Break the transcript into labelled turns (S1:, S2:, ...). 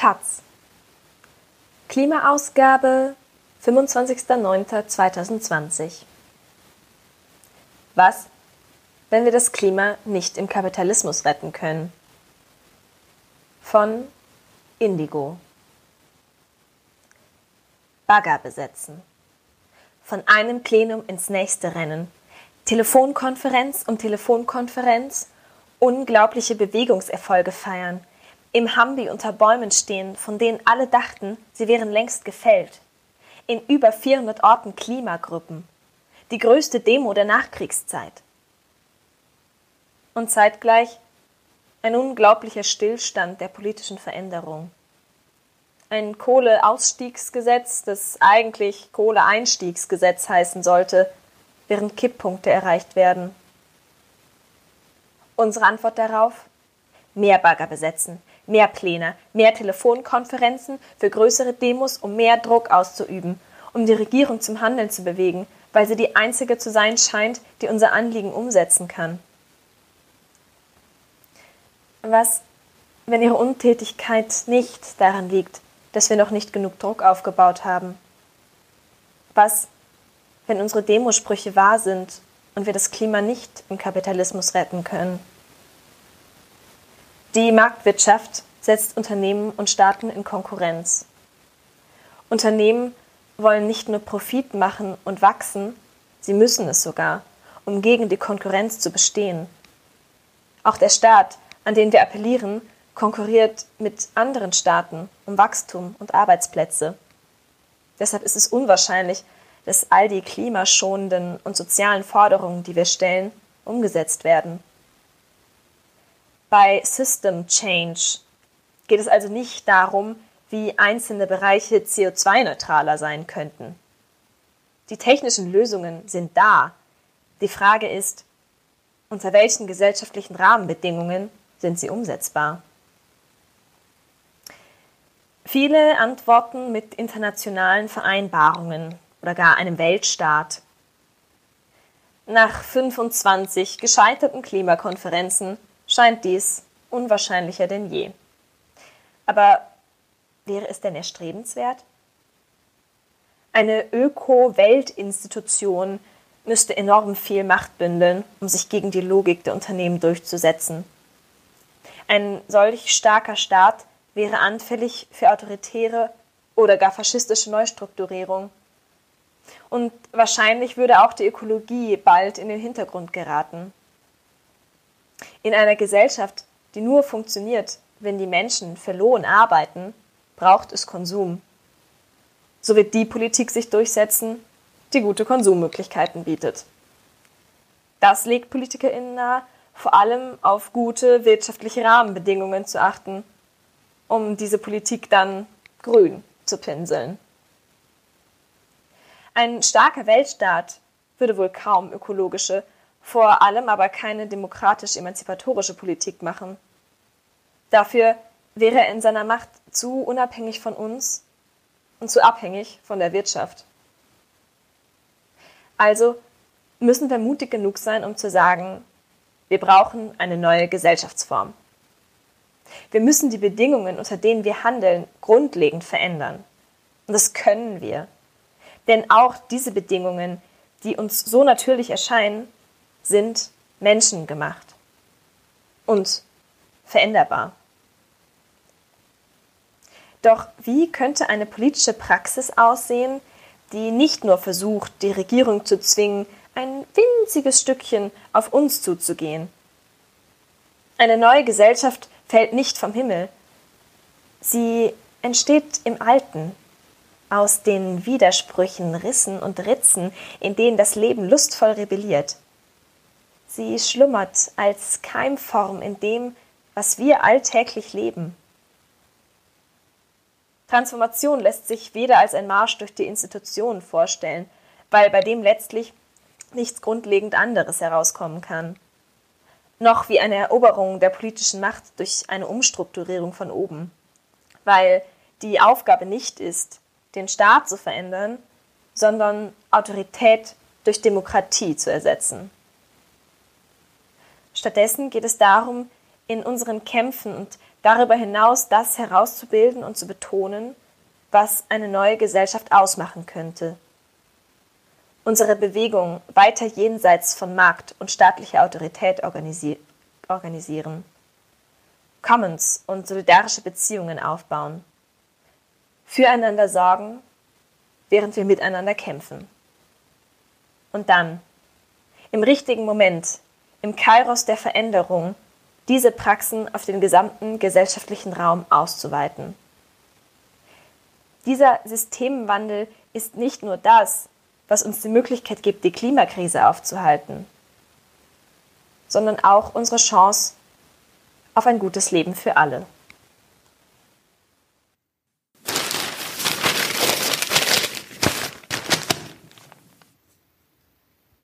S1: Taz. Klimaausgabe 25.09.2020. Was, wenn wir das Klima nicht im Kapitalismus retten können? Von Indigo. Bagger besetzen. Von einem Plenum ins nächste rennen. Telefonkonferenz um Telefonkonferenz. Unglaubliche Bewegungserfolge feiern im Hambi unter Bäumen stehen, von denen alle dachten, sie wären längst gefällt. In über 400 Orten Klimagruppen. Die größte Demo der Nachkriegszeit. Und zeitgleich ein unglaublicher Stillstand der politischen Veränderung. Ein Kohleausstiegsgesetz, das eigentlich Kohleeinstiegsgesetz heißen sollte, während Kipppunkte erreicht werden. Unsere Antwort darauf? Mehr Bagger besetzen, mehr Pläne, mehr Telefonkonferenzen für größere Demos, um mehr Druck auszuüben, um die Regierung zum Handeln zu bewegen, weil sie die einzige zu sein scheint, die unser Anliegen umsetzen kann. Was, wenn ihre Untätigkeit nicht daran liegt, dass wir noch nicht genug Druck aufgebaut haben? Was, wenn unsere Demosprüche wahr sind und wir das Klima nicht im Kapitalismus retten können? Die Marktwirtschaft setzt Unternehmen und Staaten in Konkurrenz. Unternehmen wollen nicht nur Profit machen und wachsen, sie müssen es sogar, um gegen die Konkurrenz zu bestehen. Auch der Staat, an den wir appellieren, konkurriert mit anderen Staaten um Wachstum und Arbeitsplätze. Deshalb ist es unwahrscheinlich, dass all die klimaschonenden und sozialen Forderungen, die wir stellen, umgesetzt werden. Bei System Change geht es also nicht darum, wie einzelne Bereiche CO2-neutraler sein könnten. Die technischen Lösungen sind da. Die Frage ist, unter welchen gesellschaftlichen Rahmenbedingungen sind sie umsetzbar? Viele antworten mit internationalen Vereinbarungen oder gar einem Weltstaat. Nach 25 gescheiterten Klimakonferenzen scheint dies unwahrscheinlicher denn je. Aber wäre es denn erstrebenswert? Eine Öko-Weltinstitution müsste enorm viel Macht bündeln, um sich gegen die Logik der Unternehmen durchzusetzen. Ein solch starker Staat wäre anfällig für autoritäre oder gar faschistische Neustrukturierung. Und wahrscheinlich würde auch die Ökologie bald in den Hintergrund geraten. In einer Gesellschaft, die nur funktioniert, wenn die Menschen für Lohn arbeiten, braucht es Konsum. So wird die Politik sich durchsetzen, die gute Konsummöglichkeiten bietet. Das legt PolitikerInnen nahe, vor allem auf gute wirtschaftliche Rahmenbedingungen zu achten, um diese Politik dann grün zu pinseln. Ein starker Weltstaat würde wohl kaum ökologische vor allem aber keine demokratisch-emanzipatorische Politik machen. Dafür wäre er in seiner Macht zu unabhängig von uns und zu abhängig von der Wirtschaft. Also müssen wir mutig genug sein, um zu sagen, wir brauchen eine neue Gesellschaftsform. Wir müssen die Bedingungen, unter denen wir handeln, grundlegend verändern. Und das können wir. Denn auch diese Bedingungen, die uns so natürlich erscheinen, sind menschengemacht und veränderbar. Doch wie könnte eine politische Praxis aussehen, die nicht nur versucht, die Regierung zu zwingen, ein winziges Stückchen auf uns zuzugehen? Eine neue Gesellschaft fällt nicht vom Himmel. Sie entsteht im Alten, aus den Widersprüchen, Rissen und Ritzen, in denen das Leben lustvoll rebelliert. Sie schlummert als Keimform in dem, was wir alltäglich leben. Transformation lässt sich weder als ein Marsch durch die Institutionen vorstellen, weil bei dem letztlich nichts grundlegend anderes herauskommen kann, noch wie eine Eroberung der politischen Macht durch eine Umstrukturierung von oben, weil die Aufgabe nicht ist, den Staat zu verändern, sondern Autorität durch Demokratie zu ersetzen. Stattdessen geht es darum, in unseren Kämpfen und darüber hinaus das herauszubilden und zu betonen, was eine neue Gesellschaft ausmachen könnte. Unsere Bewegung weiter jenseits von Markt und staatlicher Autorität organisi organisieren. Commons und solidarische Beziehungen aufbauen. Füreinander sorgen, während wir miteinander kämpfen. Und dann, im richtigen Moment, im Kairos der Veränderung, diese Praxen auf den gesamten gesellschaftlichen Raum auszuweiten. Dieser Systemwandel ist nicht nur das, was uns die Möglichkeit gibt, die Klimakrise aufzuhalten, sondern auch unsere Chance auf ein gutes Leben für alle.